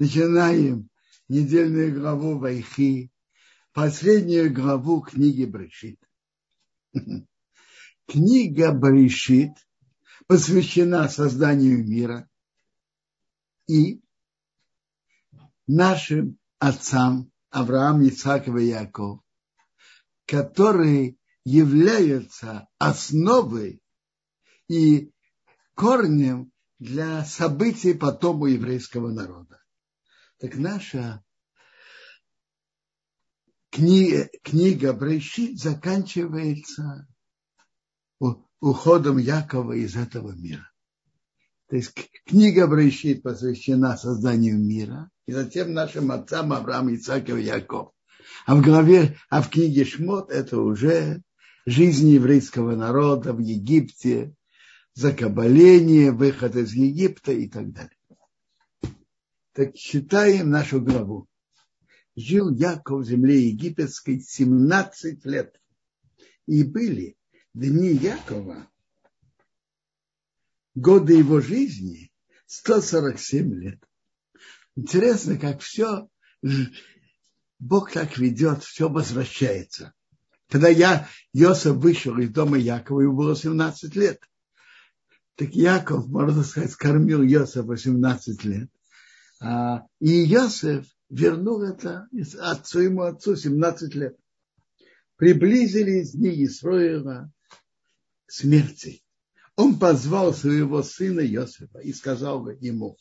Начинаем недельную главу Вайхи, последнюю главу книги Брешит. Книга Брешит посвящена созданию мира и нашим отцам Авраам, Ицаков и Яков, которые являются основой и корнем для событий потом у еврейского народа. Так наша книга, книга Брейшит заканчивается уходом Якова из этого мира. То есть книга Брейшит посвящена созданию мира, и затем нашим отцам Авраам, Ицак и Яков. А в главе, а в книге Шмот это уже жизнь еврейского народа в Египте, закабаление, выход из Египта и так далее. Так читаем нашу главу. Жил Яков в земле египетской 17 лет. И были дни Якова, годы его жизни, 147 лет. Интересно, как все, Бог так ведет, все возвращается. Когда я, Йосиф вышел из дома Якова, ему было 17 лет. Так Яков, можно сказать, кормил Йосифа 18 лет. А, и Йосиф вернул это от своему отцу 17 лет. Приблизились дни Исроила смерти. Он позвал своего сына Йосифа и сказал ему,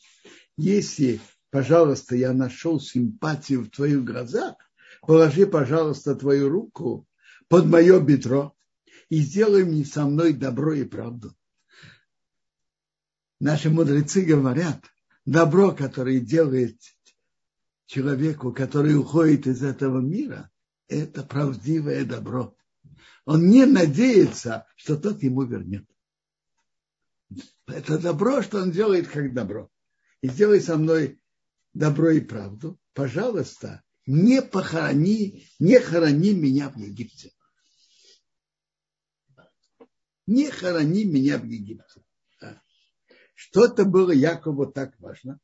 если, пожалуйста, я нашел симпатию в твоих глазах, положи, пожалуйста, твою руку под мое бедро и сделай мне со мной добро и правду наши мудрецы говорят, добро, которое делает человеку, который уходит из этого мира, это правдивое добро. Он не надеется, что тот ему вернет. Это добро, что он делает как добро. И сделай со мной добро и правду. Пожалуйста, не похорони, не хорони меня в Египте. Не хорони меня в Египте. Что-то было Якову так важно.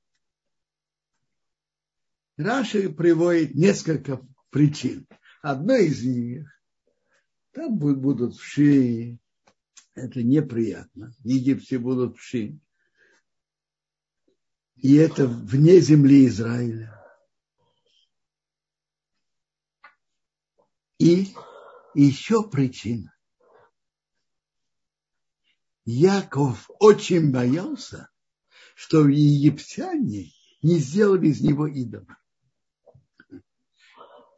Раши приводит несколько причин. Одна из них, там будут вши, это неприятно. В Египте будут вши. И это вне земли Израиля. И еще причина. Яков очень боялся, что египтяне не сделали из него идола.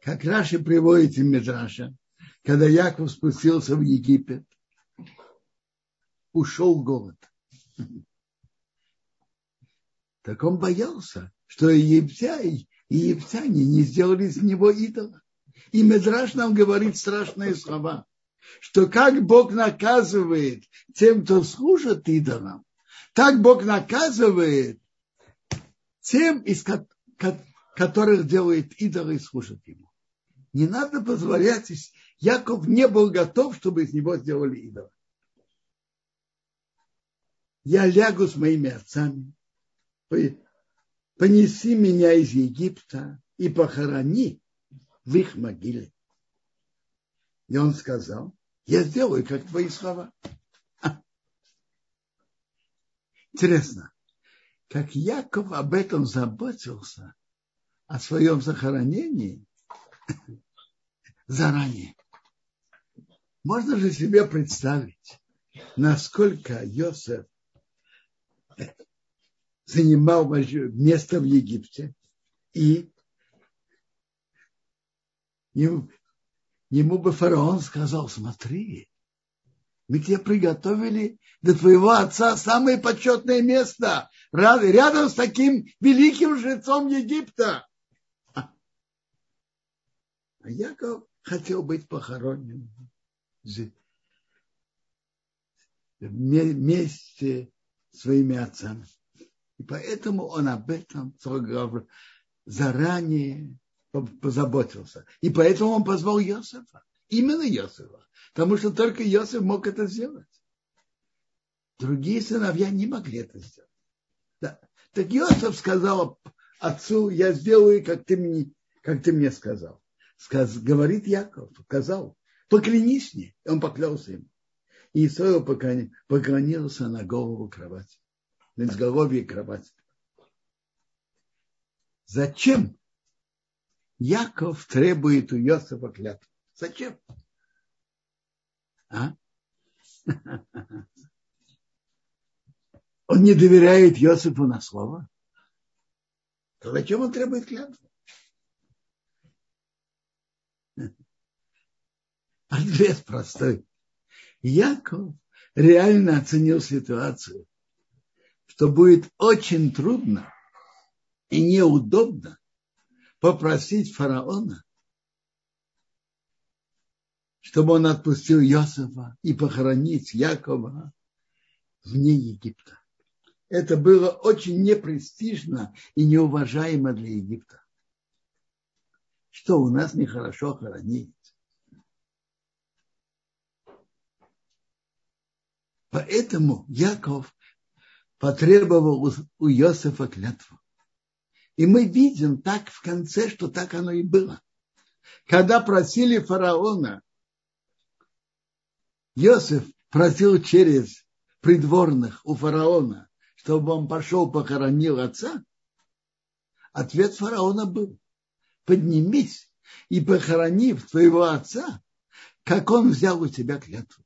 Как Раши приводит в Медраша, когда Яков спустился в Египет, ушел голод. Так он боялся, что египтяне, египтяне не сделали из него идола. И Медраш нам говорит страшные слова что как Бог наказывает тем, кто служит идолам, так Бог наказывает тем, из которых делает идолы и служит ему. Не надо позволять, Яков не был готов, чтобы из него сделали идола. Я лягу с моими отцами, понеси меня из Египта и похорони в их могиле. И он сказал, я сделаю, как твои слова. Интересно, как Яков об этом заботился, о своем захоронении заранее. Можно же себе представить, насколько Йосеф занимал место в Египте, и ему бы фараон сказал, смотри, мы тебе приготовили для твоего отца самое почетное место, рядом с таким великим жрецом Египта. А Яков хотел быть похоронен вместе своими отцами. И поэтому он об этом заранее позаботился. И поэтому он позвал Иосифа. Именно Иосифа. Потому что только Иосиф мог это сделать. Другие сыновья не могли это сделать. Да. Так Иосиф сказал отцу, я сделаю, как ты мне, как ты мне сказал. Сказ, говорит Яков, сказал, поклянись мне. Он поклялся ему. И Исаил поклонился на голову кровати, на изголовье кровати. Зачем Яков требует у Йосифа клятву? Зачем? А? Он не доверяет Йосифу на слово. То зачем он требует клятву? Ответ простой. Яков реально оценил ситуацию, что будет очень трудно и неудобно попросить фараона, чтобы он отпустил Иосифа и похоронить Якова вне Египта. Это было очень непрестижно и неуважаемо для Египта. Что у нас нехорошо хоронить? Поэтому Яков потребовал у Иосифа клятву. И мы видим так в конце, что так оно и было. Когда просили фараона, Иосиф просил через придворных у фараона, чтобы он пошел похоронил отца, ответ фараона был, поднимись и похорони твоего отца, как он взял у тебя клятву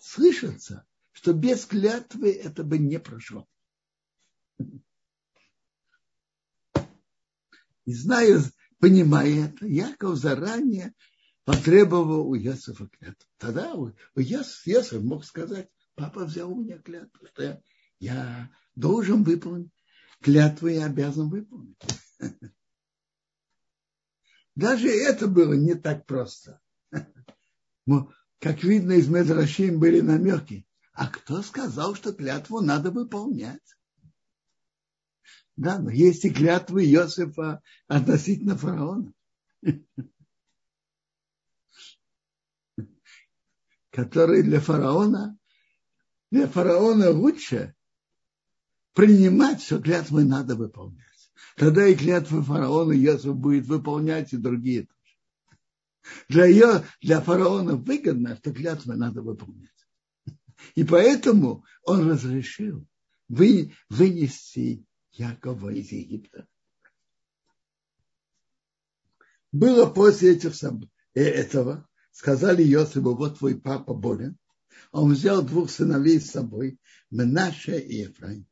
слышится, что без клятвы это бы не прошло. И зная, понимая это, Яков заранее потребовал у Иосифа клятву. Тогда у мог сказать, папа взял у меня клятву, что я, я должен выполнить клятву и обязан выполнить. Даже это было не так просто. Как видно, из Медрашим были намеки. А кто сказал, что клятву надо выполнять? Да, но есть и клятвы Иосифа относительно фараона. Которые для фараона, для фараона лучше принимать, что клятвы надо выполнять. Тогда и клятвы фараона Иосиф будет выполнять, и другие тоже. Для, ее, для фараона выгодно, что клятвы надо выполнять. И поэтому он разрешил вы, вынести Якова из Египта. Было после этих, э, этого, сказали Йосифу, вот твой папа болен. Он взял двух сыновей с собой, Менаша и Ефраим.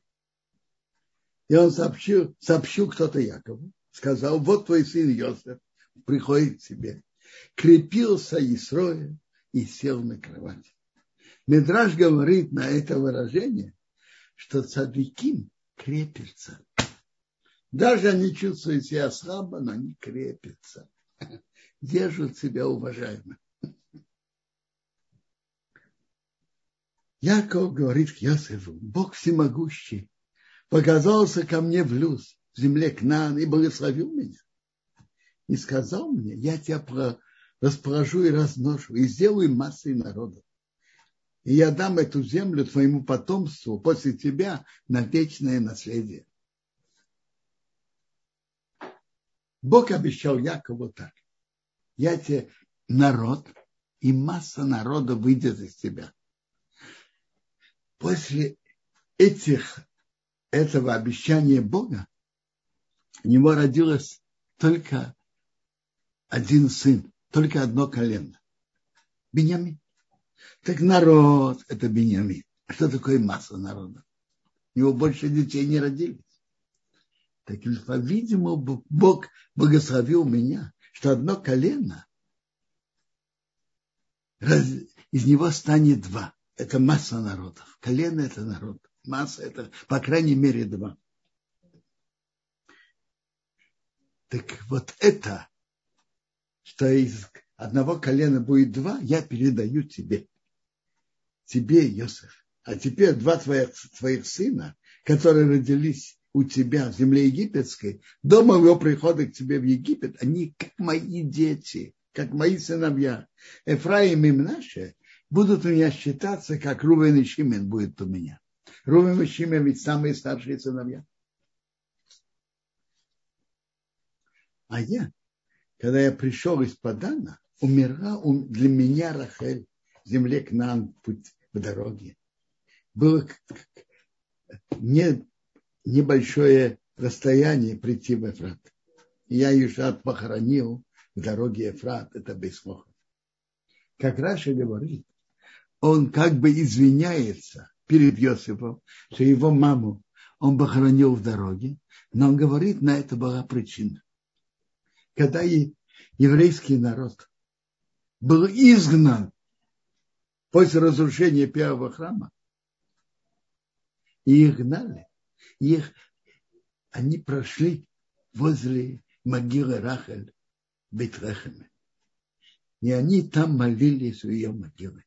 И он сообщил, сообщил кто-то Якову, сказал, вот твой сын Йосиф приходит к тебе крепился Исроя и сел на кровать. Медраж говорит на это выражение, что цадиким крепится. Даже они чувствуют себя слабо, но они крепятся. Держат себя уважаемо. Яков говорит к Йосифу, Бог всемогущий, показался ко мне в люз, в земле Кнан и благословил меня и сказал мне, я тебя расположу и разношу, и сделаю массой народов. И я дам эту землю твоему потомству после тебя на вечное наследие. Бог обещал Якову так. Я тебе народ, и масса народа выйдет из тебя. После этих, этого обещания Бога у него родилось только один сын, только одно колено. Беньямин. Так народ – это Беньямин. А что такое масса народа? У него больше детей не родились. Так, по-видимому, Бог благословил меня, что одно колено, из него станет два. Это масса народов. Колено – это народ. Масса – это, по крайней мере, два. Так вот это что из одного колена будет два, я передаю тебе. Тебе, Иосиф. А теперь два твоих, твоих сына, которые родились у тебя в земле египетской, до моего прихода к тебе в Египет, они как мои дети, как мои сыновья. Эфраим и Мнаше будут у меня считаться, как Рувен и Шимен будет у меня. Рувен и Шимен ведь самые старшие сыновья. А я, когда я пришел из Падана, умерла для меня Рахель в земле к нам путь в дороге. Было не, небольшое расстояние прийти в Эфрат. Я Юшат похоронил в дороге Эфрат, это Бейсмоха. Как Раша говорит, он как бы извиняется перед Йосифом, что его маму он похоронил в дороге, но он говорит, на это была причина. Когда и еврейский народ был изгнан после разрушения первого храма, и их гнали, их, они прошли возле могилы Рахель в Бетрехеме. И они там молились у ее могилы.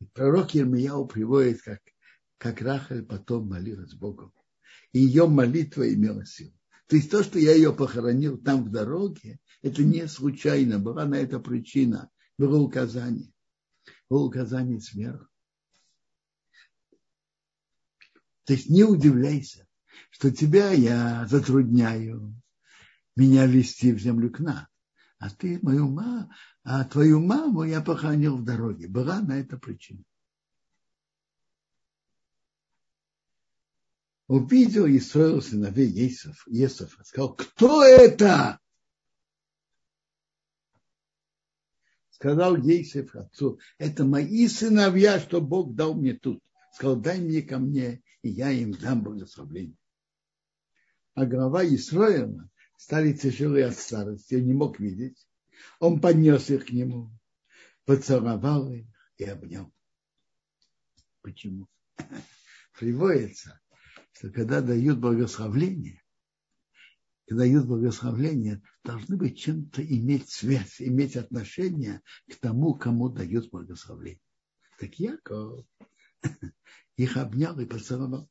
И пророк Ермияу приводит, как, как Рахель потом молилась Богу. И ее молитва имела силу. То есть то, что я ее похоронил там в дороге, это не случайно, была на это причина, было указание. Было указание сверху. То есть не удивляйся, что тебя я затрудняю меня вести в землю к нам. А ты мою маму, а твою маму я похоронил в дороге. Была на это причина. Увидел и строил сыновей Есов, Есов, сказал, кто это? Сказал Ейсев отцу, это мои сыновья, что Бог дал мне тут. Сказал, дай мне ко мне, и я им дам благословение. А глава Исроила стали тяжелые от старости, не мог видеть. Он поднес их к нему, поцеловал их и обнял. Почему? Приводится, что когда дают благословление, когда дают благословление, должны быть чем-то иметь связь, иметь отношение к тому, кому дают благословение. Так Яков их обнял и поцеловал.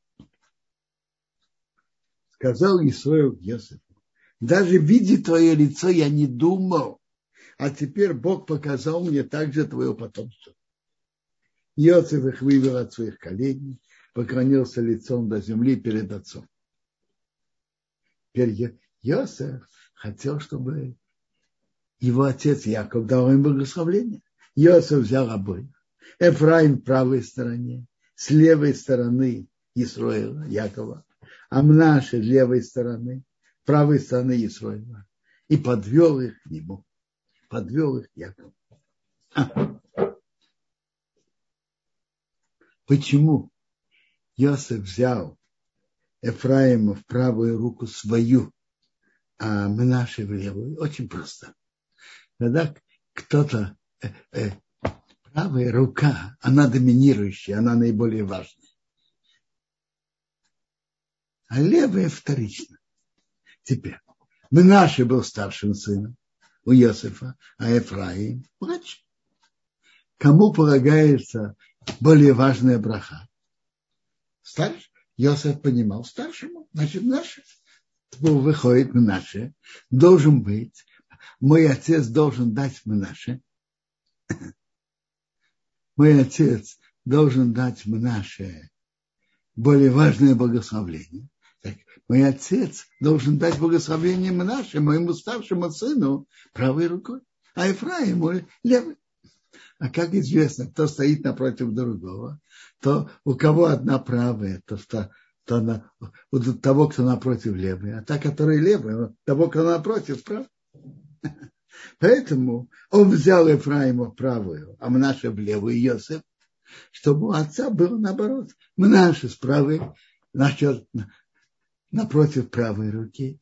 Сказал Исраил Йосифу, даже видя твое лицо, я не думал, а теперь Бог показал мне также твое потомство. Йосиф их вывел от своих коленей, поклонился лицом до земли перед отцом. Теперь Йосиф хотел, чтобы его отец Яков дал им благословение. Йосиф взял обоих. Эфраим в правой стороне, с левой стороны Исроила, Якова, а Мнаши с левой стороны, правой стороны Исроила. И подвел их к нему. Подвел их Яков. А. Почему Йосиф взял Ефраима в правую руку свою, а Мнаши в левую? Очень просто. Когда кто-то э, э, правая рука, она доминирующая, она наиболее важная. А левая вторично. Теперь, Мнаши был старшим сыном у Иосифа, а Ефраим младший. Кому полагается более важная браха? Старший. Иосиф понимал старшему, значит, наше. Выходит наше. Должен быть. Мой отец должен дать наше мой отец должен дать наше более важное благословление. Так, мой отец должен дать благословение наше моему старшему сыну правой рукой, а Ефраиму левой. А как известно, кто стоит напротив другого, то у кого одна правая, то, то, то на, у того, кто напротив левая, а та, которая левая, того, кто напротив правая. Поэтому он взял Ефраима правую, а Мнаше в левую Йосеф, чтобы у отца было наоборот. Мнаше с правой, насчет, напротив правой руки.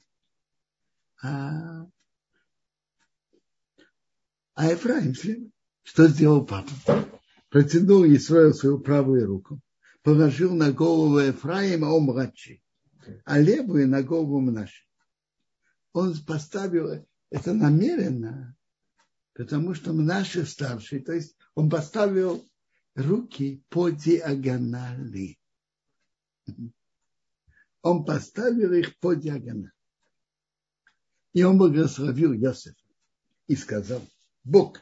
А, а Ефраим слева. Что сделал папа? Протянул Исраил свою правую руку, положил на голову Ефраима, он младший, а левую на голову Мнаше. Он поставил это намеренно, потому что наши старшие, то есть он поставил руки по диагонали. Он поставил их по диагонали. И он благословил Иосифа и сказал, Бог,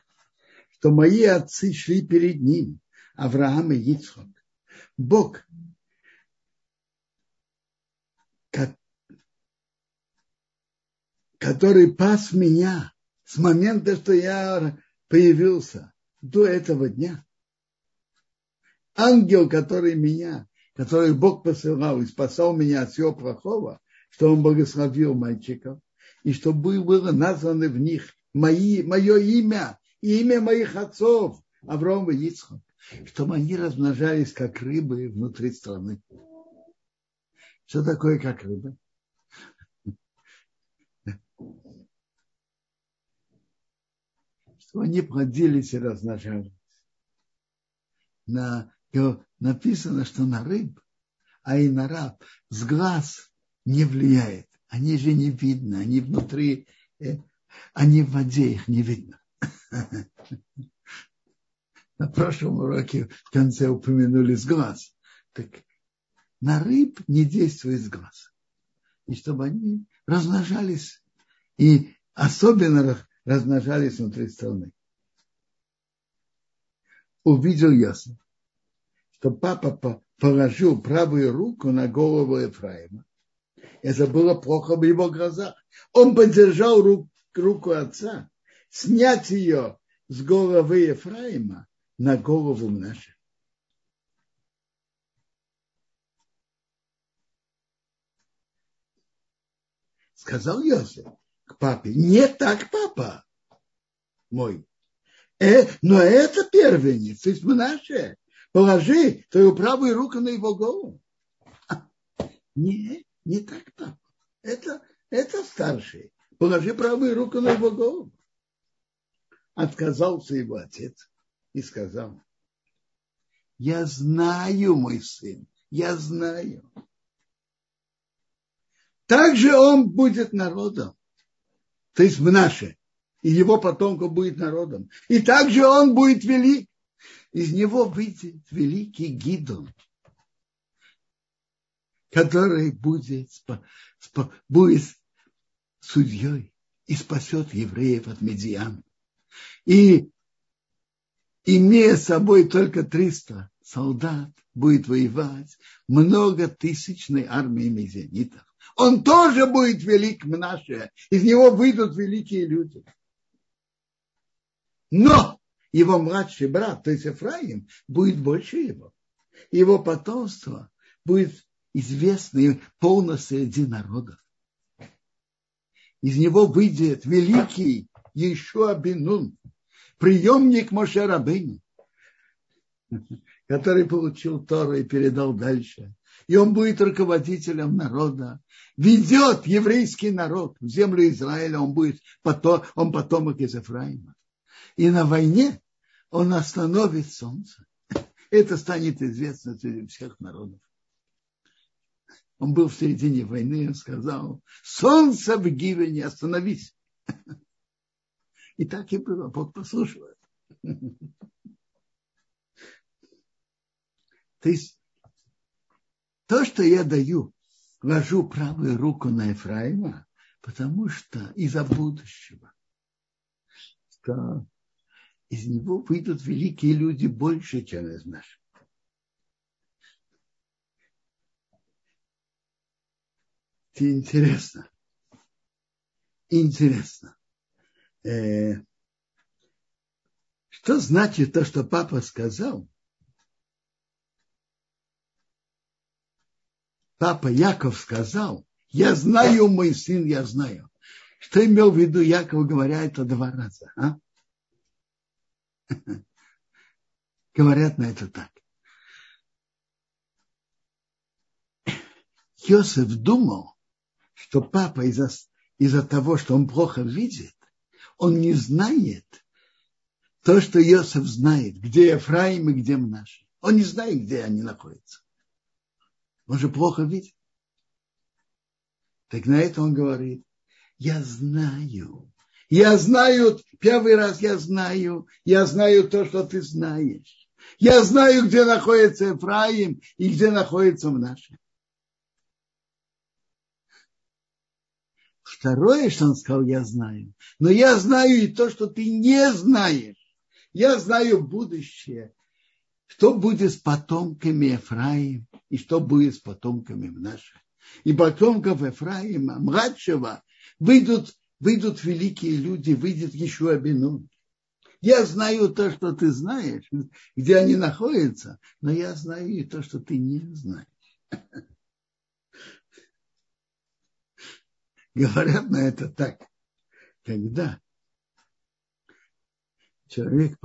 что мои отцы шли перед ним, Авраам и Ицхок. Бог, который пас меня с момента, что я появился до этого дня. Ангел, который меня, который Бог посылал и спасал меня от всего плохого, что он благословил мальчиков, и чтобы было названо в них мои, мое имя и имя моих отцов, Авраам и Ицхак, чтобы они размножались как рыбы внутри страны. Что такое как рыбы? Что они плодились и размножались. На, написано, что на рыб, а и на раб с глаз не влияет. Они же не видны, они внутри, э, они в воде, их не видно. На прошлом уроке в конце упомянули с глаз. Так на рыб не действует с глаз. И чтобы они размножались, и особенно размножались внутри страны. Увидел ясно, что папа положил правую руку на голову Ефраима это было плохо в его глазах. Он поддержал руку отца, снять ее с головы Ефраима на голову нашу. Сказал Йосиф к папе, не так, папа мой. Э, но это первенец, есть Мнаше. Положи твою правую руку на его голову. Нет, не так папа. Это, это старший. Положи правую руку на его голову. Отказался его отец и сказал, я знаю, мой сын, я знаю. Также он будет народом. То есть в наше. И его потомка будет народом. И также он будет велик. Из него выйдет великий Гидон который будет, будет судьей и спасет евреев от медиан. И имея с собой только 300 солдат, будет воевать много тысячной армии медианитов. Он тоже будет велик Мнаше. Из него выйдут великие люди. Но его младший брат, то есть Ефраим, будет больше его. Его потомство будет известный полностью среди народов. Из него выйдет великий еще Абинун, приемник Моше Рабыни, который получил Тору и передал дальше. И он будет руководителем народа, ведет еврейский народ в землю Израиля, он будет потом, он потомок из Ефраима. И на войне он остановит солнце. Это станет известно среди всех народов. Он был в середине войны, он сказал, солнце в Гивене, остановись. И так и было, Бог послушал. То есть то, что я даю, ложу правую руку на Ефраима, потому что из-за будущего, что из него выйдут великие люди больше, чем из наших. интересно. Интересно. Э, что значит то, что папа сказал? Папа Яков сказал, я знаю, мой сын, я знаю. Что имел в виду Яков, говоря это два раза? А? Говорят на это так. Йосеф думал, что папа из-за из того, что он плохо видит, он не знает то, что Иосиф знает, где Ефраим и где Мнаши. Он не знает, где они находятся. Он же плохо видит. Так на это он говорит, я знаю. Я знаю, первый раз я знаю, я знаю то, что ты знаешь. Я знаю, где находится Ефраим и где находится Мнаши. Второе, что он сказал, я знаю. Но я знаю и то, что ты не знаешь. Я знаю будущее. Что будет с потомками Ефраим и что будет с потомками наших. И потомков Ефраима, младшего, выйдут выйдут великие люди, выйдет еще Абинун. Я знаю то, что ты знаешь, где они находятся, но я знаю и то, что ты не знаешь. Говорят на это так. Когда человек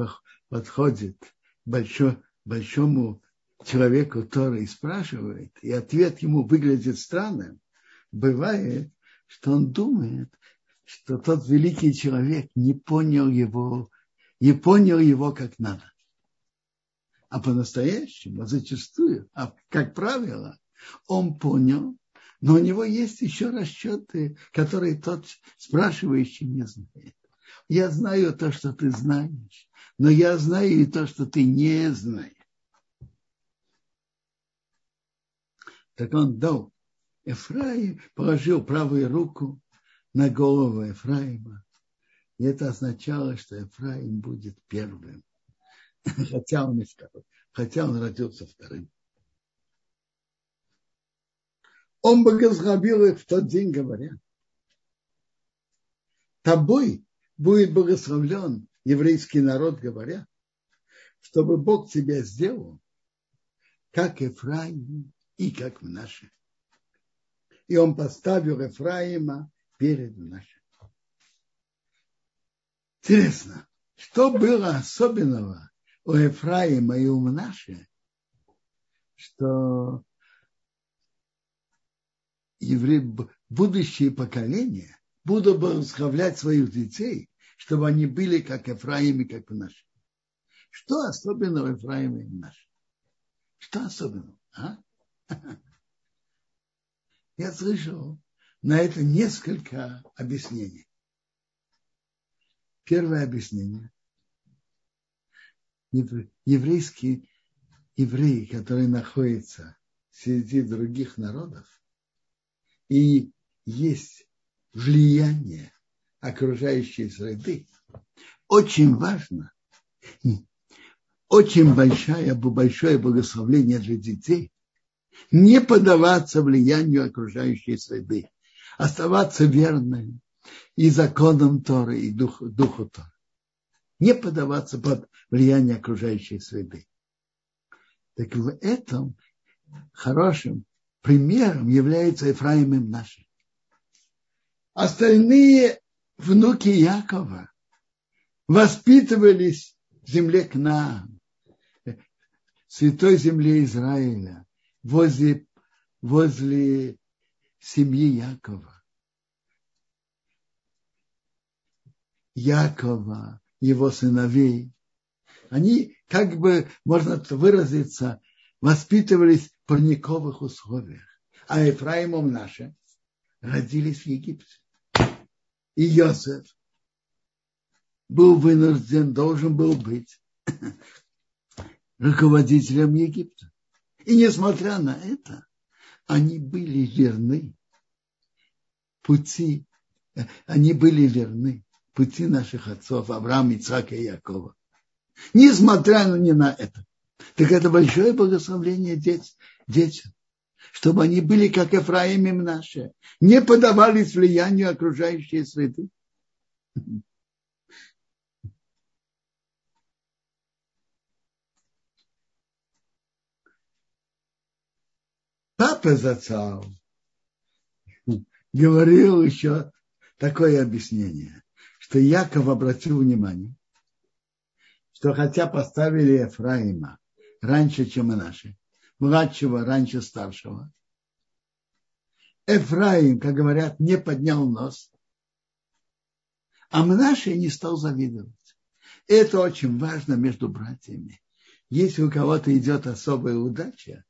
подходит к большой, большому человеку который спрашивает, и ответ ему выглядит странным, бывает, что он думает, что тот великий человек не понял его, не понял его как надо. А по-настоящему, зачастую, а как правило, он понял, но у него есть еще расчеты, которые тот спрашивающий не знает. Я знаю то, что ты знаешь, но я знаю и то, что ты не знаешь. Так он дал Ефраим, положил правую руку на голову Ефраима. И это означало, что Ефраим будет первым. Хотя он, хотя он родился вторым. Он благословил их в тот день, говоря, тобой будет благословлен еврейский народ, говоря, чтобы Бог тебя сделал, как Ефраим и как в нашем. И он поставил Ефраима перед нашим. Интересно, что было особенного у Ефраима и у Мнаши, что евреи, будущие поколения будут благословлять своих детей, чтобы они были как Ефраим и как наши. Что особенного Ефраима и наши? Что особенного? А? Я слышал на это несколько объяснений. Первое объяснение. Еврейские евреи, которые находятся среди других народов, и есть влияние окружающей среды, очень важно, очень большое, большое благословление для детей не поддаваться влиянию окружающей среды, оставаться верным и законам Торы, и духу, духу Торы. Не поддаваться под влияние окружающей среды. Так в этом хорошим примером является Ефраим им нашим. Остальные внуки Якова воспитывались в земле Кнаан, святой земле Израиля, возле, возле семьи Якова. Якова, его сыновей. Они, как бы, можно выразиться, воспитывались парниковых условиях. А Ефраимом наши родились в Египте. И Йосеф был вынужден, должен был быть руководителем Египта. И несмотря на это, они были верны пути, они были верны пути наших отцов Авраама, Ицака и Якова. Несмотря не на это. Так это большое благословение детям, чтобы они были, как Ефраим им наши, не подавались влиянию окружающей среды. папа зацал говорил еще такое объяснение, что Яков обратил внимание, что хотя поставили Ефраима раньше, чем и наши, младшего раньше старшего, Ефраим, как говорят, не поднял нос, а Мнаше не стал завидовать. Это очень важно между братьями. Если у кого-то идет особая удача,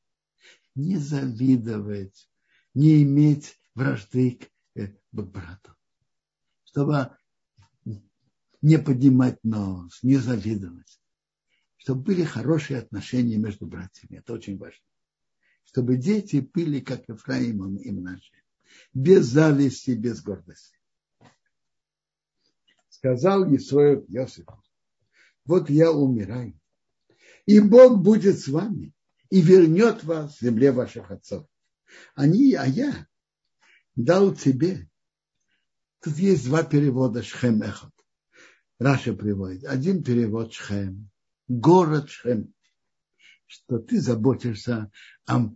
не завидовать, не иметь вражды к, э, к брату. Чтобы не поднимать нос, не завидовать. Чтобы были хорошие отношения между братьями. Это очень важно. Чтобы дети были, как Ефраим и наши. Без зависти, без гордости. Сказал Исоев Йосифу, вот я умираю, и Бог будет с вами и вернет вас в земле ваших отцов. Они, а я дал тебе Тут есть два перевода Шхем Эхот. Раша приводит. Один перевод Шхем. Город Шхем. Что ты заботишься о,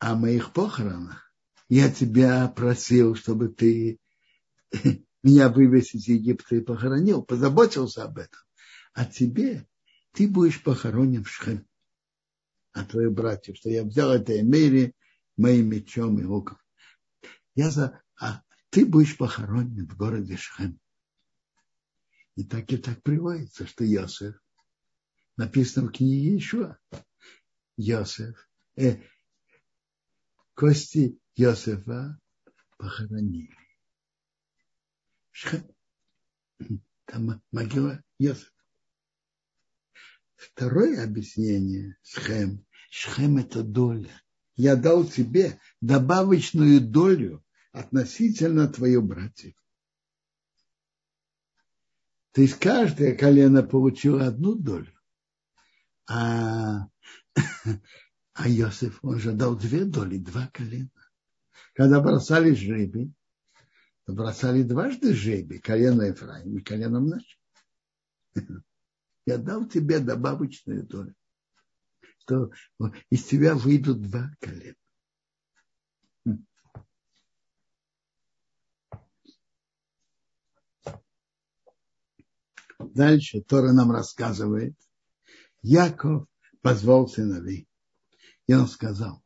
о моих похоронах. Я тебя просил, чтобы ты меня вывез из Египта и похоронил. Позаботился об этом. А тебе ты будешь похоронен в Шхем. А твои братья, что я взял это Эмери моим мечом и луком. Я за, а ты будешь похоронен в городе Шхем. И так и так приводится, что Йосеф, написано в книге еще, Йосеф, э, кости Йосефа похоронили. Там могила Йосефа. Второе объяснение Шхем. Шхем это доля. Я дал тебе добавочную долю относительно твоих братьев. То есть каждое колено получило одну долю, а, а Иосиф, он же дал две доли, два колена. Когда бросали жребий, бросали дважды жребий, колено Ефраим и коленом наш. Я дал тебе добавочную долю, что из тебя выйдут два колена. Дальше Тора нам рассказывает, Яков позвал сыновей. И он сказал,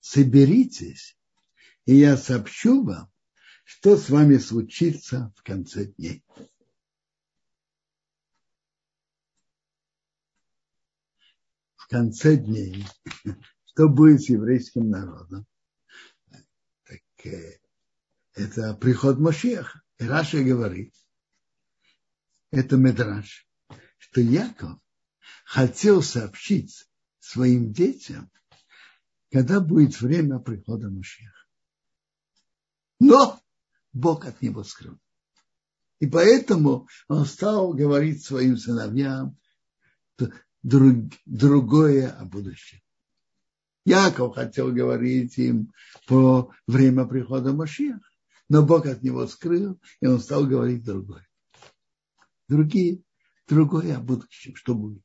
соберитесь, и я сообщу вам, что с вами случится в конце дней. В конце дней, что будет с еврейским народом? Так, э, это приход Машеха. Раша говорит, это Медраж, что Яков хотел сообщить своим детям, когда будет время прихода Машеха. Но Бог от него скрыл. И поэтому он стал говорить своим сыновьям друг, другое о будущем. Яков хотел говорить им по время прихода Машеха но Бог от него скрыл, и он стал говорить другое. Другие, другое о будущем, что будет.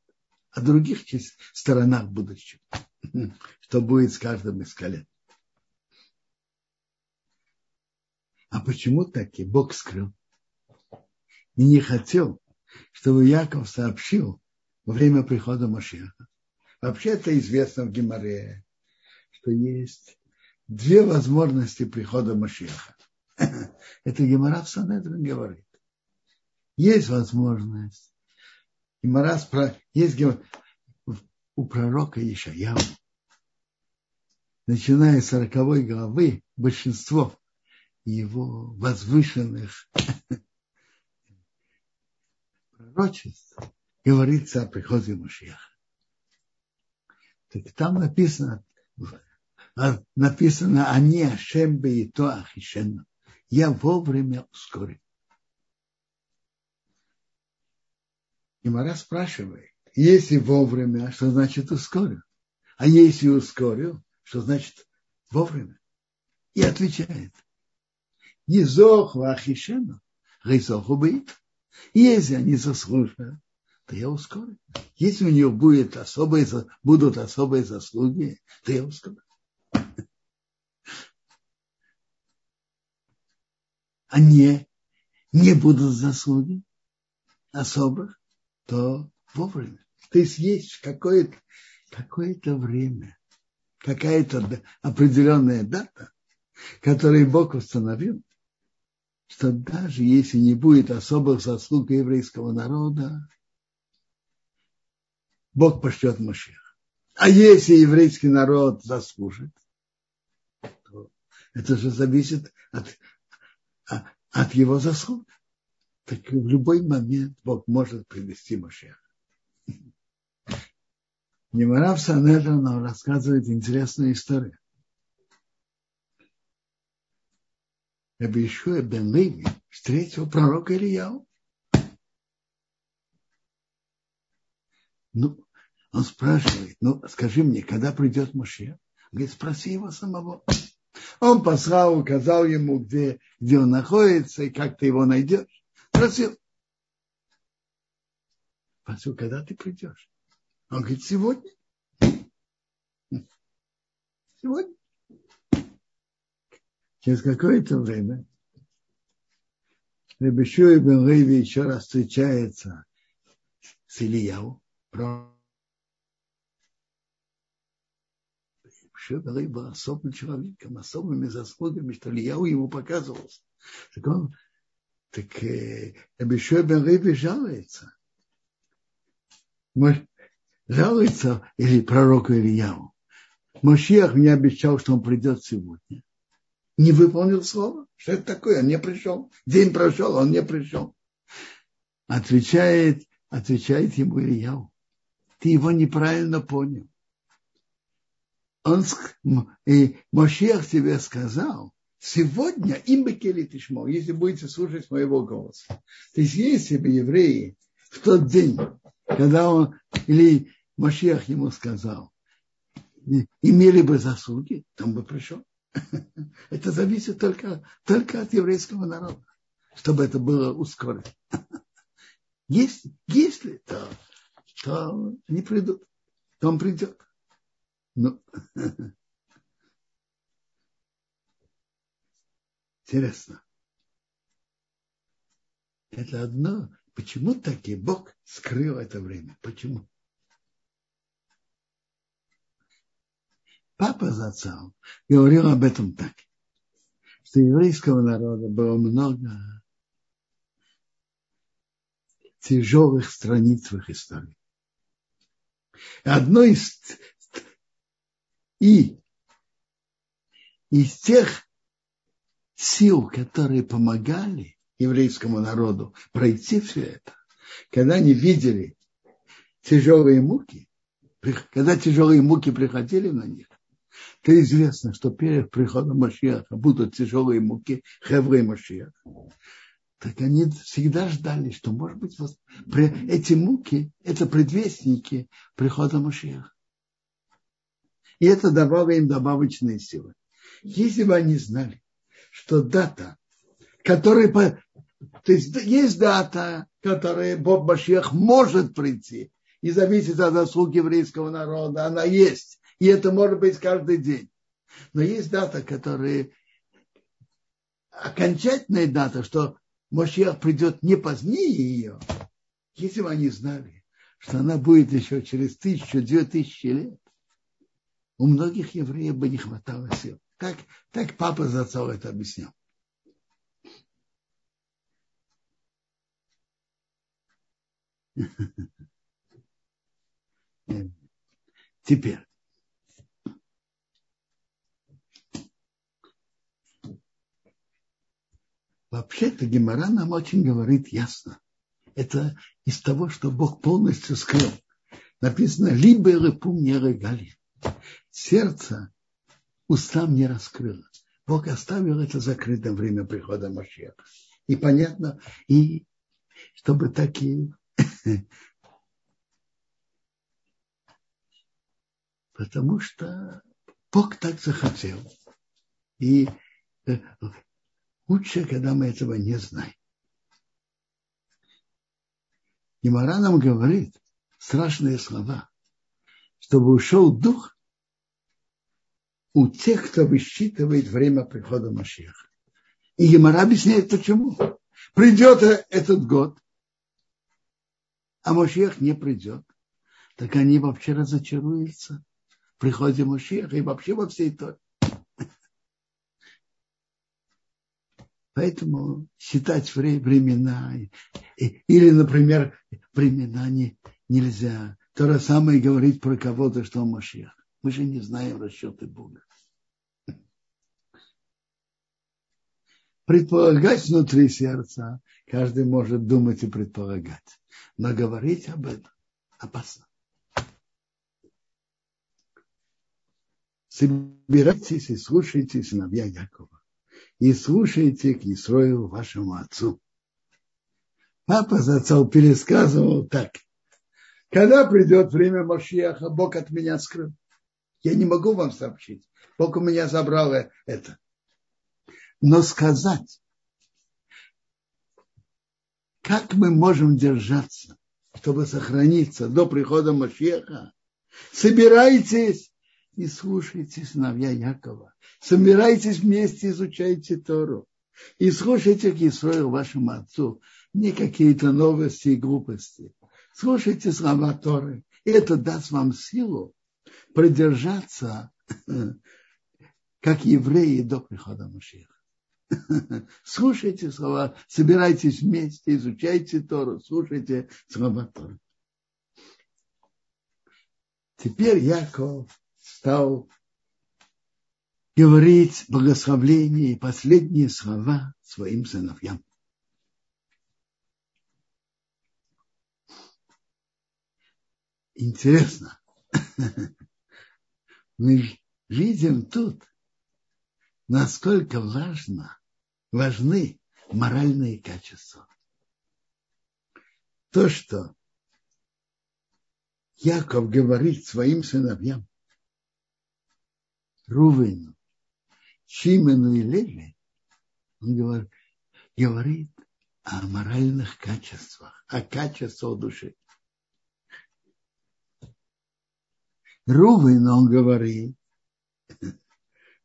О других сторонах будущего, что будет с каждым из колен. А почему таки Бог скрыл? И не хотел, чтобы Яков сообщил во время прихода Машеха. Вообще это известно в Гимаре, что есть две возможности прихода Машеха. Это Гемора в Санедрин говорит. Есть возможность. Гемора спро... есть у пророка Ишаяу, начиная с 40 главы, большинство его возвышенных пророчеств говорится о приходе Машьяха. Так там написано, написано, они Ашем Беито Ахишену я вовремя ускорю. И Мара спрашивает, если вовремя, что значит ускорю? А если ускорю, что значит вовремя? И отвечает, Езох вахишену, Рейзоху бит. Если они заслужат, то я ускорю. Если у нее будет особые, будут особые заслуги, то я ускорю. а не, не будут заслуги особых, то вовремя. То есть есть какое-то какое время, какая-то определенная дата, которую Бог установил, что даже если не будет особых заслуг еврейского народа, Бог пошлет Машех. А если еврейский народ заслужит, то это же зависит от от его заслуг. Так в любой момент Бог может привести Машеха. Немара в Санедра нам рассказывает интересную историю. Рабишуя бен Леви встретил пророка Ильяу. Ну, он спрашивает, ну, скажи мне, когда придет Машех? Говорит, спроси его самого. Он послал, указал ему, где, где он находится и как ты его найдешь. Спросил. Спросил, когда ты придешь? Он говорит, сегодня. Сегодня. Через какое-то время Рабишу Ибн Рейви еще раз встречается с Ильяу. Шебелей был особым человеком, особыми заслугами, что Ильяу ему показывался. Так он, так э, Рабишу Ибн Рейви жалуется. Жалуется или пророку Ильяу. Мошиах мне обещал, что он придет сегодня не выполнил слово. Что это такое? Он не пришел. День прошел, он не пришел. Отвечает, отвечает ему Ильяу. Ты его неправильно понял. Он, и Мошех тебе сказал, сегодня им бы тишмо, если будете слушать моего голоса. То есть если бы евреи в тот день, когда он, или Мошех ему сказал, имели бы заслуги, он бы пришел. Это зависит только, только от еврейского народа, чтобы это было ускорено. Если, если то, то они придут, то он придет. Ну, интересно. Это одно. Почему таки Бог скрыл это время? Почему? Папа Зацал говорил об этом так, что еврейского народа было много тяжелых страниц в их истории. Одно из и из тех сил, которые помогали еврейскому народу пройти все это, когда они видели тяжелые муки, когда тяжелые муки приходили на них, то известно, что перед приходом Машиаха будут тяжелые муки, хевры и Машиах. Так они всегда ждали, что, может быть, вот эти муки – это предвестники прихода Машиаха. И это давало им добавочные силы. Если бы они знали, что дата, которая... То есть есть дата, которая Бог Машиах может прийти, и зависит от заслуг еврейского народа, она есть и это может быть каждый день. Но есть дата, которая окончательная дата, что Мошиах придет не позднее ее, если бы они знали, что она будет еще через тысячу, две тысячи лет, у многих евреев бы не хватало сил. Так, так папа за отцом это объяснял. Теперь, Вообще-то Гемора нам очень говорит ясно. Это из того, что Бог полностью скрыл. Написано, либо репум не регали. Сердце устам не раскрыло. Бог оставил это закрытым время прихода Машеха. И понятно, и чтобы такие Потому что Бог так захотел. И э, Лучше, когда мы этого не знаем. И Мара говорит страшные слова, чтобы ушел дух у тех, кто высчитывает время прихода Машеха. И Гемора объясняет, почему. Придет этот год, а Машех не придет. Так они вообще разочаруются в приходе и вообще во всей Торе. Поэтому считать времена, или, например, времена не, нельзя. То же самое говорить про кого-то, что он Машех. Мы же не знаем расчеты Бога. Предполагать внутри сердца, каждый может думать и предполагать. Но говорить об этом опасно. Собирайтесь и слушайте сыновья Якова и слушайте к Исроилу вашему отцу. Папа зацал пересказывал так. Когда придет время Машиаха, Бог от меня скрыл. Я не могу вам сообщить. Бог у меня забрал это. Но сказать, как мы можем держаться, чтобы сохраниться до прихода Машеха, собирайтесь и слушайте сыновья Якова. Собирайтесь вместе, изучайте Тору. И слушайте к Исраилу, вашему отцу, не какие-то новости и глупости. Слушайте слова Торы. Это даст вам силу продержаться, как евреи до прихода Машиха. Слушайте слова, собирайтесь вместе, изучайте Тору, слушайте слова Торы. Теперь Яков стал говорить благословление и последние слова своим сыновьям. Интересно. Мы видим тут, насколько важно, важны моральные качества. То, что Яков говорит своим сыновьям, Рувену, Шимену и Леве, он говорит, говорит о моральных качествах, о качествах души. Рувен, он говорит,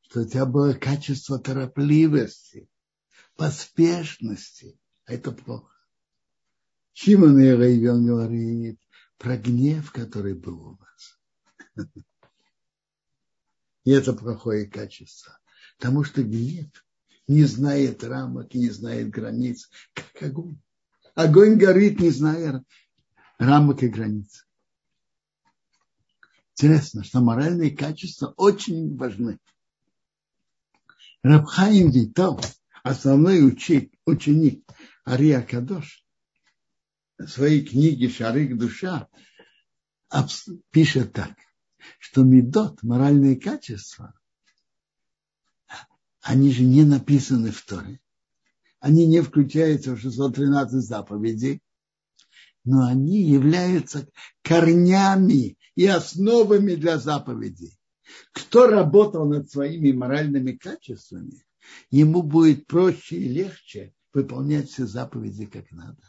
что у тебя было качество торопливости, поспешности, а это плохо. Шимон и он говорит про гнев, который был у вас. И это плохое качество. Потому что гнев не знает рамок и не знает границ, как огонь. Огонь горит, не зная рамок и границ. Интересно, что моральные качества очень важны. Рабхаим Витал, основной ученик, ученик Ария Кадош, в своей книге «Шарик душа» пишет так, что медот, моральные качества, они же не написаны в Торе. Они не включаются в 613 заповедей, но они являются корнями и основами для заповедей. Кто работал над своими моральными качествами, ему будет проще и легче выполнять все заповеди как надо.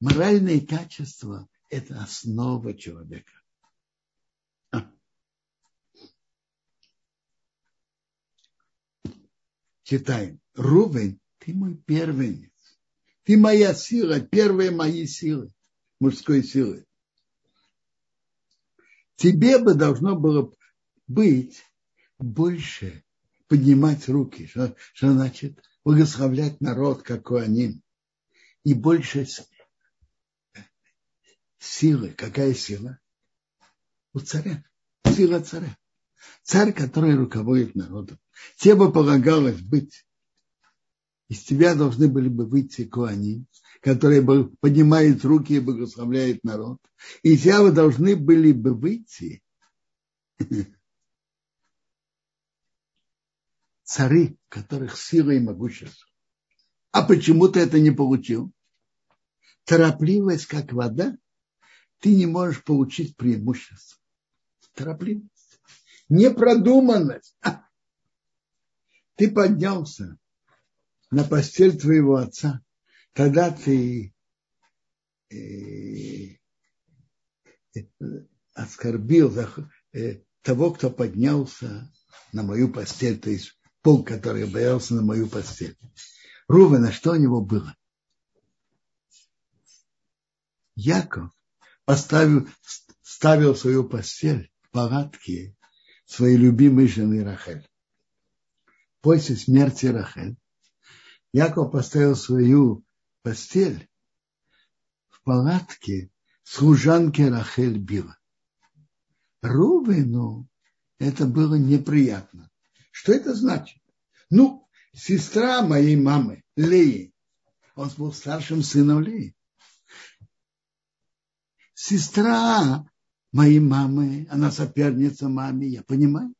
Моральные качества – это основа человека. Читаем. Рувен, ты мой первенец. Ты моя сила, первые мои силы, мужской силы. Тебе бы должно было быть больше поднимать руки, что, что значит благословлять народ, какой они, и больше силы. Какая сила? У царя. Сила царя. Царь, который руководит народом. Тебе бы полагалось быть. Из тебя должны были бы выйти куани, которые поднимают руки и благословляют народ. И вы должны были бы выйти цари, которых сила и могущество. А почему ты это не получил? Торопливость, как вода, ты не можешь получить преимущество. Торопливость. Непродуманность. Ты поднялся на постель твоего отца. Тогда ты э, оскорбил э, того, кто поднялся на мою постель, то есть пол, который боялся на мою постель. Рувена, что у него было? Яков поставил, ставил свою постель в палатке своей любимой жены Рахель. После смерти Рахель Яков поставил свою постель в палатке служанки Рахель Била. Рувену это было неприятно. Что это значит? Ну, сестра моей мамы, Леи, он был старшим сыном Леи сестра моей мамы, она соперница маме, я понимаю.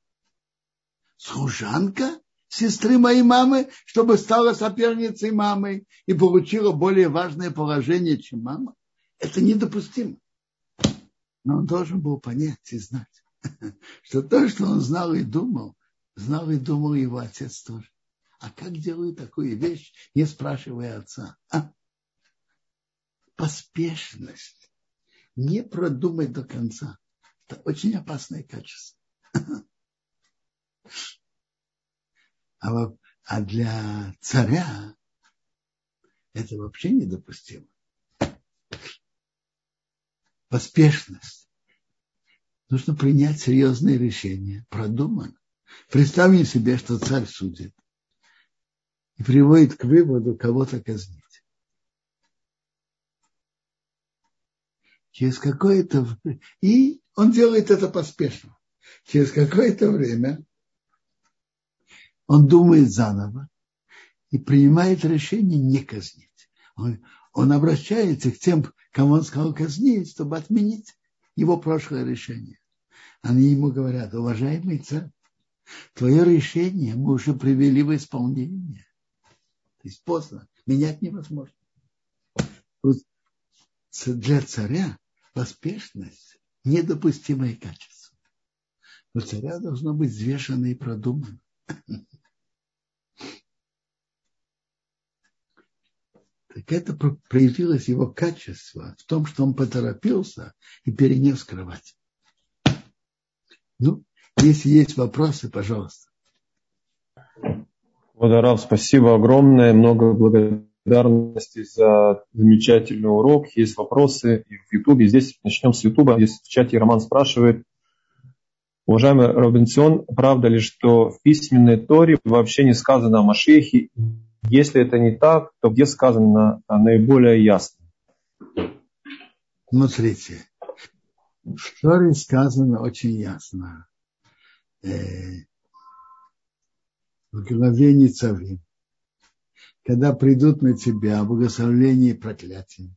Служанка сестры моей мамы, чтобы стала соперницей мамы и получила более важное положение, чем мама. Это недопустимо. Но он должен был понять и знать, что то, что он знал и думал, знал и думал его отец тоже. А как делают такую вещь, не спрашивая отца? А? Поспешность. Не продумать до конца. Это очень опасное качество. А, а для царя это вообще недопустимо. Поспешность. Нужно принять серьезные решения, продуманно. Представим себе, что царь судит и приводит к выводу кого-то казнить. Через какое-то и он делает это поспешно. Через какое-то время он думает заново и принимает решение не казнить. Он, он обращается к тем, кому он сказал казнить, чтобы отменить его прошлое решение. Они ему говорят, уважаемый царь, твое решение мы уже привели в исполнение. То есть поздно, менять невозможно. Для царя поспешность – недопустимое качество. У царя должно быть взвешено и продумано. Так это проявилось его качество в том, что он поторопился и перенес кровать. Ну, если есть вопросы, пожалуйста. Водорав, спасибо огромное, много благодарности за замечательный урок. Есть вопросы и в Ютубе. Здесь начнем с Ютуба. Здесь в чате Роман спрашивает. Уважаемый Робинсон, правда ли, что в письменной Торе вообще не сказано о Машехе если это не так, то где сказано наиболее ясно? Смотрите, в Торе сказано очень ясно. Э, в главе Ницавим. Когда придут на тебя благословление и проклятие,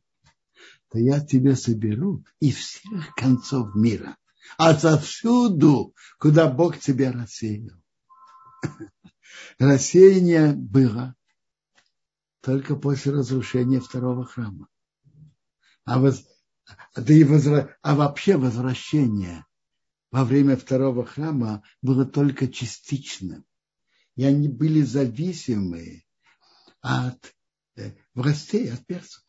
то я тебя соберу из всех концов мира, отовсюду, куда Бог тебя рассеял. Рассеяние было только после разрушения второго храма. А, воз, да и возра, а вообще возвращение во время второго храма было только частичным. И они были зависимы от э, властей, от перцев.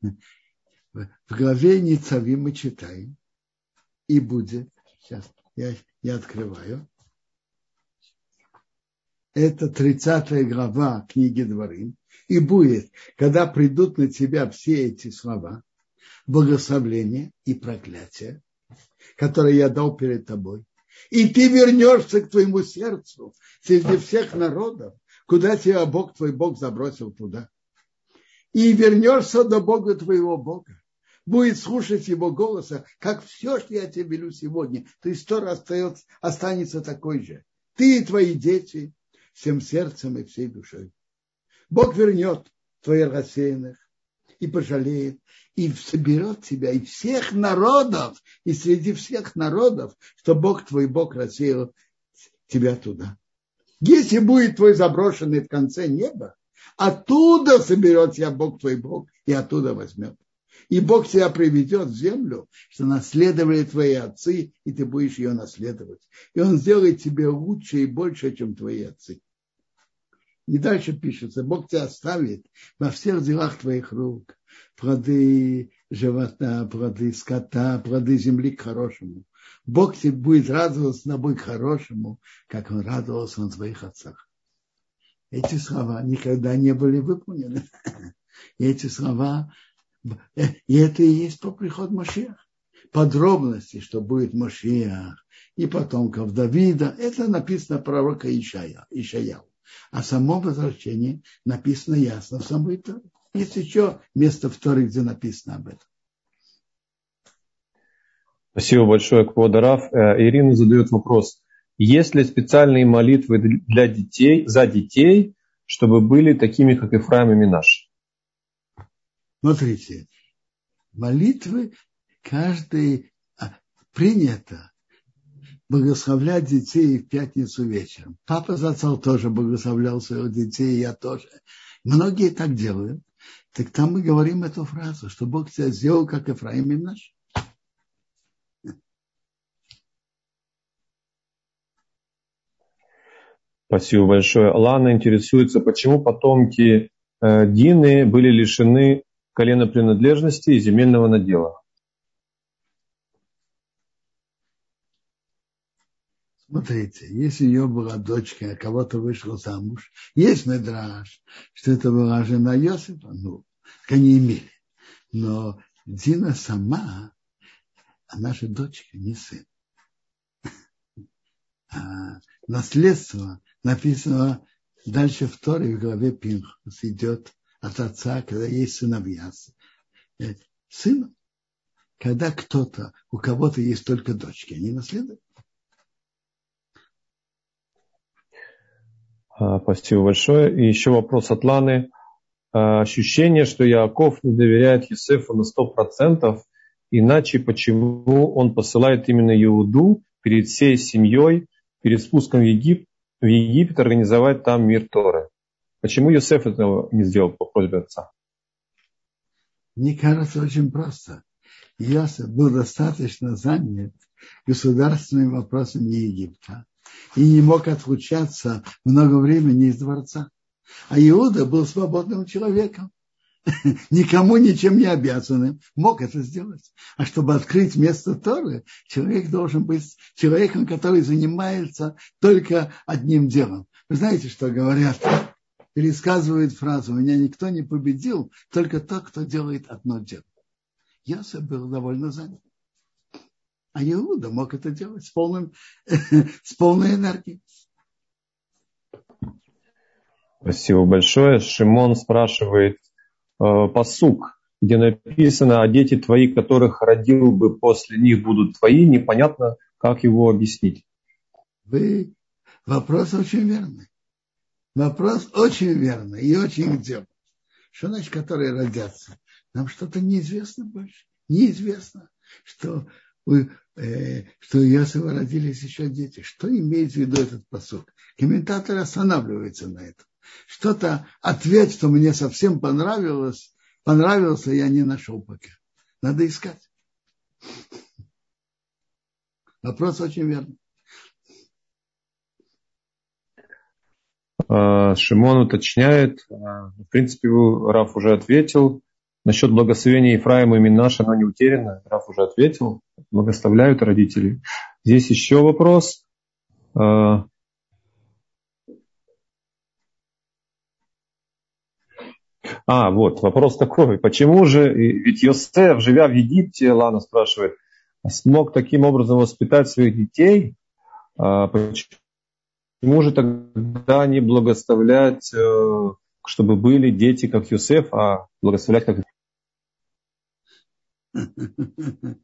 В главе Ницави мы читаем, и будет, сейчас я, я открываю, это 30 глава книги Дворим, и будет, когда придут на тебя все эти слова, благословления и проклятия, которые я дал перед тобой, и ты вернешься к твоему сердцу среди всех народов, куда тебя Бог твой Бог забросил туда. И вернешься до Бога твоего Бога. Будет слушать его голоса, как все, что я тебе велю сегодня. То есть Тора остается, останется такой же. Ты и твои дети, всем сердцем и всей душой. Бог вернет твоих рассеянных и пожалеет, и соберет тебя и всех народов, и среди всех народов, что Бог твой Бог рассеял тебя туда. Если будет твой заброшенный в конце неба, оттуда соберет тебя Бог твой Бог и оттуда возьмет. И Бог тебя приведет в землю, что наследовали твои отцы, и ты будешь ее наследовать. И Он сделает тебе лучше и больше, чем твои отцы. И дальше пишется, Бог тебя оставит во всех делах твоих рук. Плоды живота, плоды скота, плоды земли к хорошему. Бог тебе будет радоваться тобой к хорошему, как он радовался на твоих отцах. Эти слова никогда не были выполнены. Эти слова, и это и есть по приходу Машиах. Подробности, что будет Машиах и потомков Давида, это написано пророка Ишая, Ишаяу. А само возвращение написано ясно в самой Торе. Есть еще место в Торе, где написано об этом. Спасибо большое, Квадараф. Э, Ирина задает вопрос. Есть ли специальные молитвы для детей, за детей, чтобы были такими, как Ифраим и Минаш? Смотрите, молитвы каждый а, принято благословлять детей в пятницу вечером. Папа Зацал тоже благословлял своих детей, я тоже. Многие так делают. Так там мы говорим эту фразу, что Бог тебя сделал, как Ефраим и наш. Спасибо большое. Лана интересуется, почему потомки э, Дины были лишены колена принадлежности и земельного надела. Смотрите, если у нее была дочка, а кого-то вышла замуж, есть медраж, что это была жена Йосифа, ну, они имели. Но Дина сама, она же дочка, не сын. А наследство написано дальше в Торе в главе Пинхус идет от отца, когда есть сыновья. Э, сын, когда кто-то, у кого-то есть только дочки, они наследуют. А, спасибо большое. И еще вопрос от Ланы. А, ощущение, что Яков не доверяет Юсефу на сто процентов, иначе почему он посылает именно Иуду перед всей семьей, перед спуском в Египет, в Египет организовать там мир Торы? Почему Юсеф этого не сделал по просьбе отца? Мне кажется, очень просто. Иосиф был достаточно занят государственными вопросами Египта и не мог отлучаться много времени из дворца. А Иуда был свободным человеком, никому ничем не обязанным, мог это сделать. А чтобы открыть место Торы, человек должен быть человеком, который занимается только одним делом. Вы знаете, что говорят? Пересказывают фразу «Меня никто не победил, только тот, кто делает одно дело». Йосиф был довольно занят. А Иуда мог это делать с, полным, с полной энергией. Спасибо большое. Шимон спрашивает э, посук, где написано, а дети твои, которых родил бы после них, будут твои, непонятно, как его объяснить. Вы... Вопрос очень верный. Вопрос очень верный и очень где. Что значит, которые родятся? Нам что-то неизвестно больше. Неизвестно, что Э, что у Иосифа родились еще дети. Что имеет в виду этот посок? Комментаторы останавливаются на этом. Что-то, ответ, что мне совсем понравилось, понравился, я не нашел пока. Надо искать. Вопрос очень верный. Шимон уточняет, а, в принципе, Раф уже ответил. Насчет благословения Ефраима и Минаша, оно не утеряно. Раф уже ответил. Благословляют родители. Здесь еще вопрос. А, а, вот, вопрос такой. Почему же, ведь Йосеф, живя в Египте, Лана спрашивает, смог таким образом воспитать своих детей? А, почему же тогда не благословлять, э, чтобы были дети, как Йосеф, а благословлять, как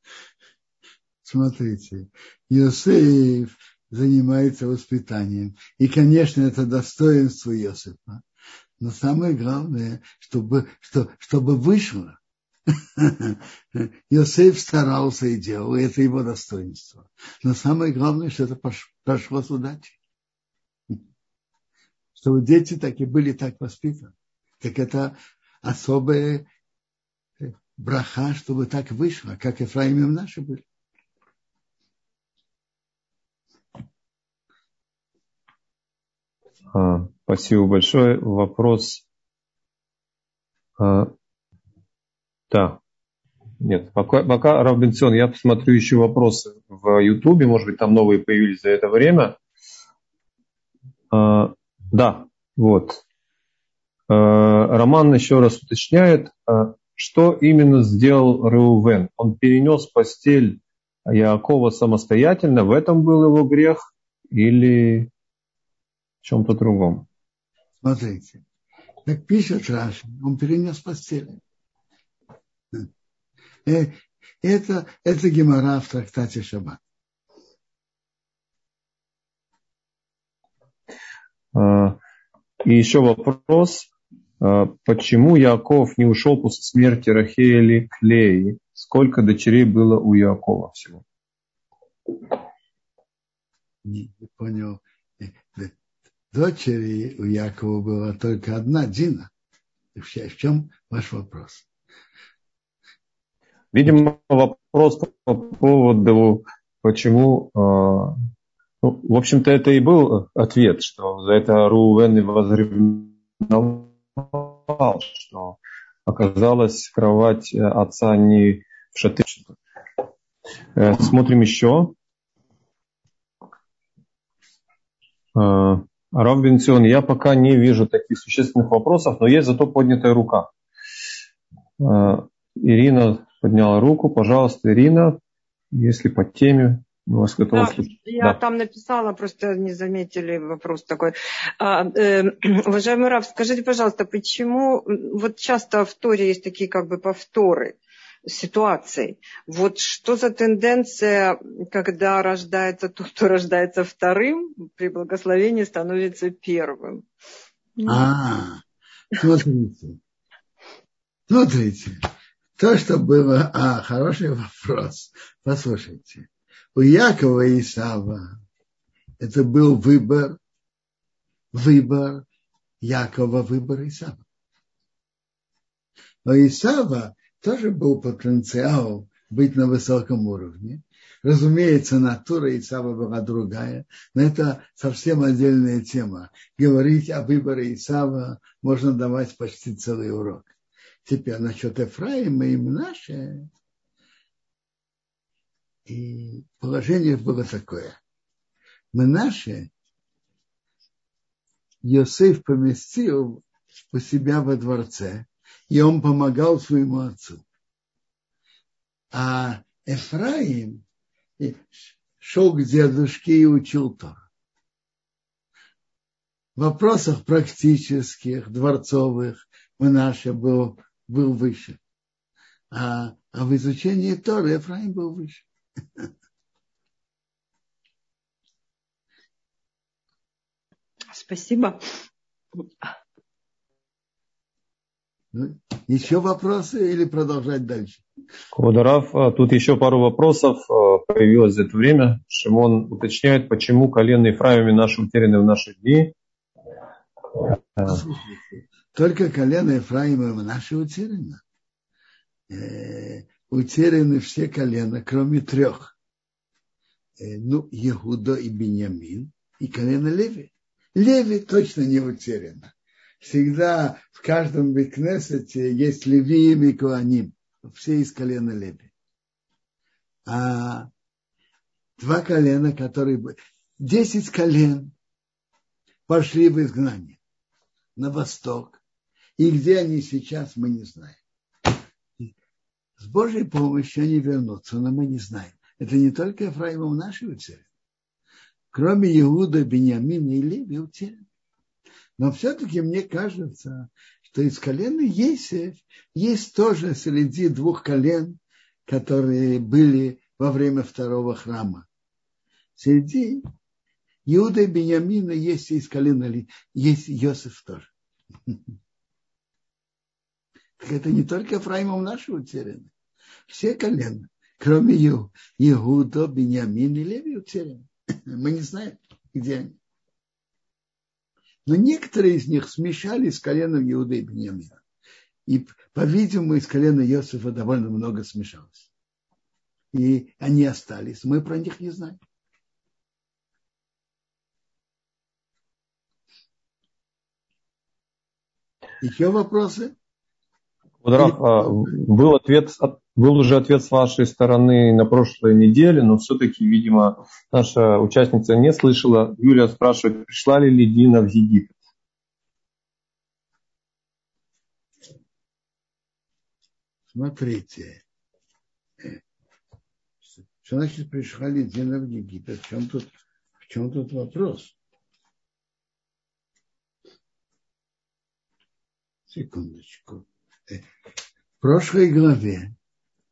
Смотрите, Иосиф занимается воспитанием. И, конечно, это достоинство Иосифа. Но самое главное, чтобы, что, чтобы вышло. Иосиф старался и делал, и это его достоинство. Но самое главное, что это прошло с удачей. Чтобы дети так и были так воспитаны. Так это особое браха, чтобы так вышло, как и наши были. А, спасибо большое. Вопрос. А, да. Нет, пока, пока Равбенцион, я посмотрю еще вопросы в Ютубе, может быть, там новые появились за это время. А, да, вот. А, Роман еще раз уточняет, а, что именно сделал Реувен? Он перенес постель Яакова самостоятельно, в этом был его грех или в чем-то другом? Смотрите, как пишет Раши, он перенес постель. Э, это, это гемора в трактате Шаббат. И еще вопрос. А, почему Яков не ушел после смерти Рахели к Леи? Сколько дочерей было у Якова всего? Не, не понял. Э, дочери у Якова была только одна, Дина. В чем ваш вопрос? Видимо, вопрос по поводу, почему э, Ну, в общем-то, это и был ответ, что за это Рувен и возревновал, что оказалась кровать отца не в шатре. Э, смотрим еще. Э, Рав Бенцион, я пока не вижу таких существенных вопросов, но есть зато поднятая рука. Э, Ирина подняла руку. Пожалуйста, Ирина, если по теме, готовы да. Я да. там написала, просто не заметили вопрос такой. А, э, уважаемый Рав, скажите, пожалуйста, почему вот часто в Торе есть такие как бы повторы? ситуаций. Вот что за тенденция, когда рождается тот, кто рождается вторым, при благословении становится первым? А, смотрите. Смотрите. То, что было... А, хороший вопрос. Послушайте. У Якова и Исава это был выбор, выбор Якова, выбор Исава. Но Исава тоже был потенциал быть на высоком уровне. Разумеется, натура Исава была другая, но это совсем отдельная тема. Говорить о выборе Исава можно давать почти целый урок. Теперь насчет Ефраима и Мнаше. И положение было такое. Мнаше Йосеф поместил у себя во дворце, и он помогал своему отцу. А Эфраим шел к дедушке и учил Тор. В вопросах практических, дворцовых Менаше был, был выше. А, а в изучении Торы Ефраим был выше. Спасибо. Ну, еще вопросы или продолжать дальше? Квадарав, а, тут еще пару вопросов а, появилось за это время. Шимон уточняет, почему колено Ефраиме наши утеряны в наши дни. Только колено Ефраима наши утеряно. Утеряны все колена, кроме трех. Э, ну, Егуда и Беньямин, и колено Леви. Леви точно не утеряно всегда в каждом Бекнесете есть Левиим и Куаним. Все из колена Леви. А два колена, которые... Десять колен пошли в изгнание на восток. И где они сейчас, мы не знаем. С Божьей помощью они вернутся, но мы не знаем. Это не только Ефраимом наши утеряны. Кроме Иуда, Бениамина и Леви утеряны. Но все-таки мне кажется, что из колена Есев есть тоже среди двух колен, которые были во время второго храма. Среди Иуда и Бениамина есть из колена, есть Йосиф тоже. Так это не только Ефраимом наши утеряны. Все колена, кроме Иуда, Бениамина и Леви утеряны. Мы не знаем, где они. Но некоторые из них смешались с коленом Иуда и Бениамина. И, по-видимому, из колена Иосифа довольно много смешалось. И они остались. Мы про них не знаем. Еще вопросы? Раф, а, был ответ, был уже ответ с вашей стороны на прошлой неделе, но все-таки, видимо, наша участница не слышала. Юлия спрашивает, пришла ли Лидина в Египет? Смотрите, что значит пришла Лидина в Египет? В чем тут, в чем тут вопрос? Секундочку. В прошлой главе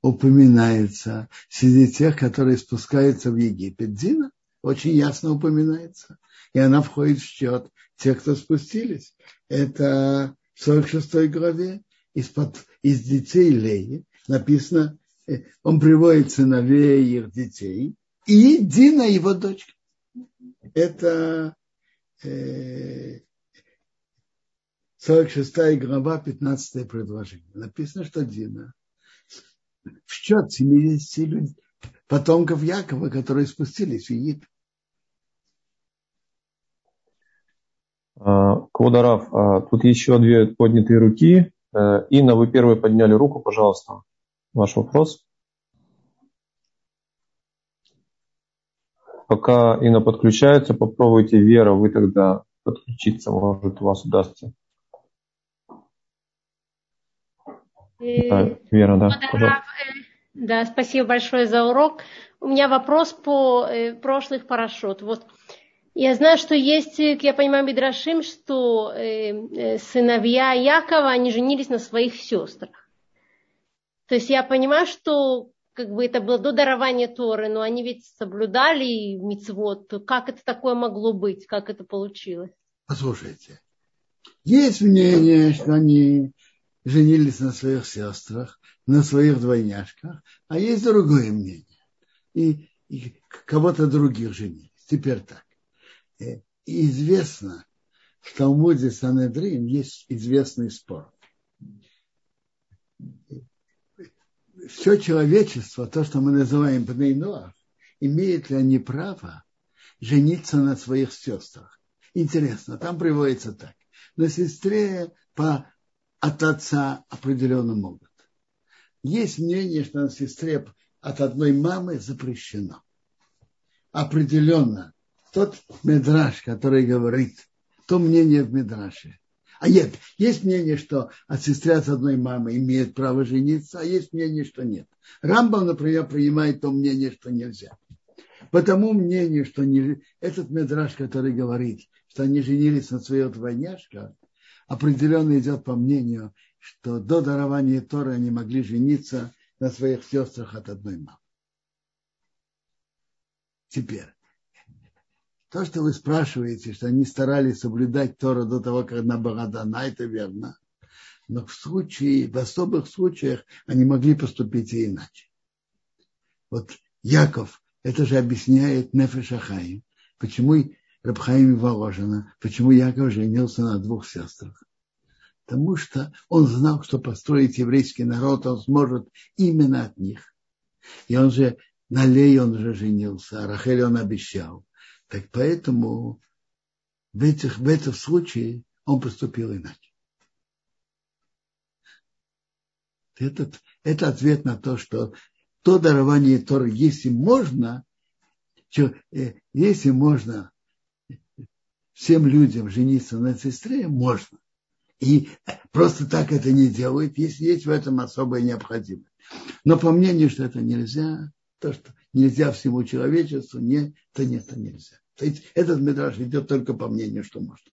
упоминается среди тех, которые спускаются в Египет. Дина очень ясно упоминается. И она входит в счет тех, кто спустились. Это в 46 главе из-под, из детей Леи написано, э, он приводит сыновей их детей, и Дина его дочка. Это э, 46 глава, 15 предложение. Написано, что Дина в счет 70 людей, потомков Якова, которые спустились в Египет. Квадарав, а, тут еще две поднятые руки. Э, Инна, вы первые подняли руку, пожалуйста. Ваш вопрос. Пока Инна подключается, попробуйте, Вера, вы тогда подключиться, может, у вас удастся. Да, Вера, да, пожалуйста. Да, спасибо большое за урок. У меня вопрос по э, прошлых парашют. Вот я знаю, что есть, как я понимаю, Мидрашим, что э, э, сыновья Якова, они женились на своих сестрах. То есть я понимаю, что как бы это было до дарования Торы, но они ведь соблюдали мицвод. Как это такое могло быть? Как это получилось? Послушайте, есть мнение, что они женились на своих сестрах, на своих двойняшках, а есть другое мнение. И, и кого-то других женились. Теперь так. Э, известно, в Талмуде Санедрин есть известный спор. Все человечество, то, что мы называем Бнейноах, имеет ли они право жениться на своих сестрах? Интересно, там приводится так. На сестре по, от отца определенно могут. Есть мнение, что на сестре от одной мамы запрещено. Определенно тот медраж, который говорит, то мнение в медраше. А нет, есть мнение, что от сестры от одной мамы имеет право жениться, а есть мнение, что нет. Рамбам, например, принимает то мнение, что нельзя. По тому мнению, что не, этот медраж, который говорит, что они женились на своей двойняшке, определенно идет по мнению, что до дарования Торы они могли жениться на своих сестрах от одной мамы. Теперь, то, что вы спрашиваете, что они старались соблюдать Тору до того, как она была дана, это верно. Но в случае, в особых случаях они могли поступить и иначе. Вот Яков, это же объясняет Нефешахаим, почему Рабхаим Воложина, почему Яков женился на двух сестрах. Потому что он знал, что построить еврейский народ он сможет именно от них. И он же на Лей он же женился, а Рахель он обещал. Так поэтому в, этих, в этом случае он поступил иначе. Этот, это ответ на то, что то дарование Торы, если можно, э, если можно всем людям жениться на сестре, можно. И просто так это не делают, если есть в этом особая необходимость. Но по мнению, что это нельзя, то, что нельзя всему человечеству, не, то нет, то нельзя. Этот медраж идет только по мнению, что можно.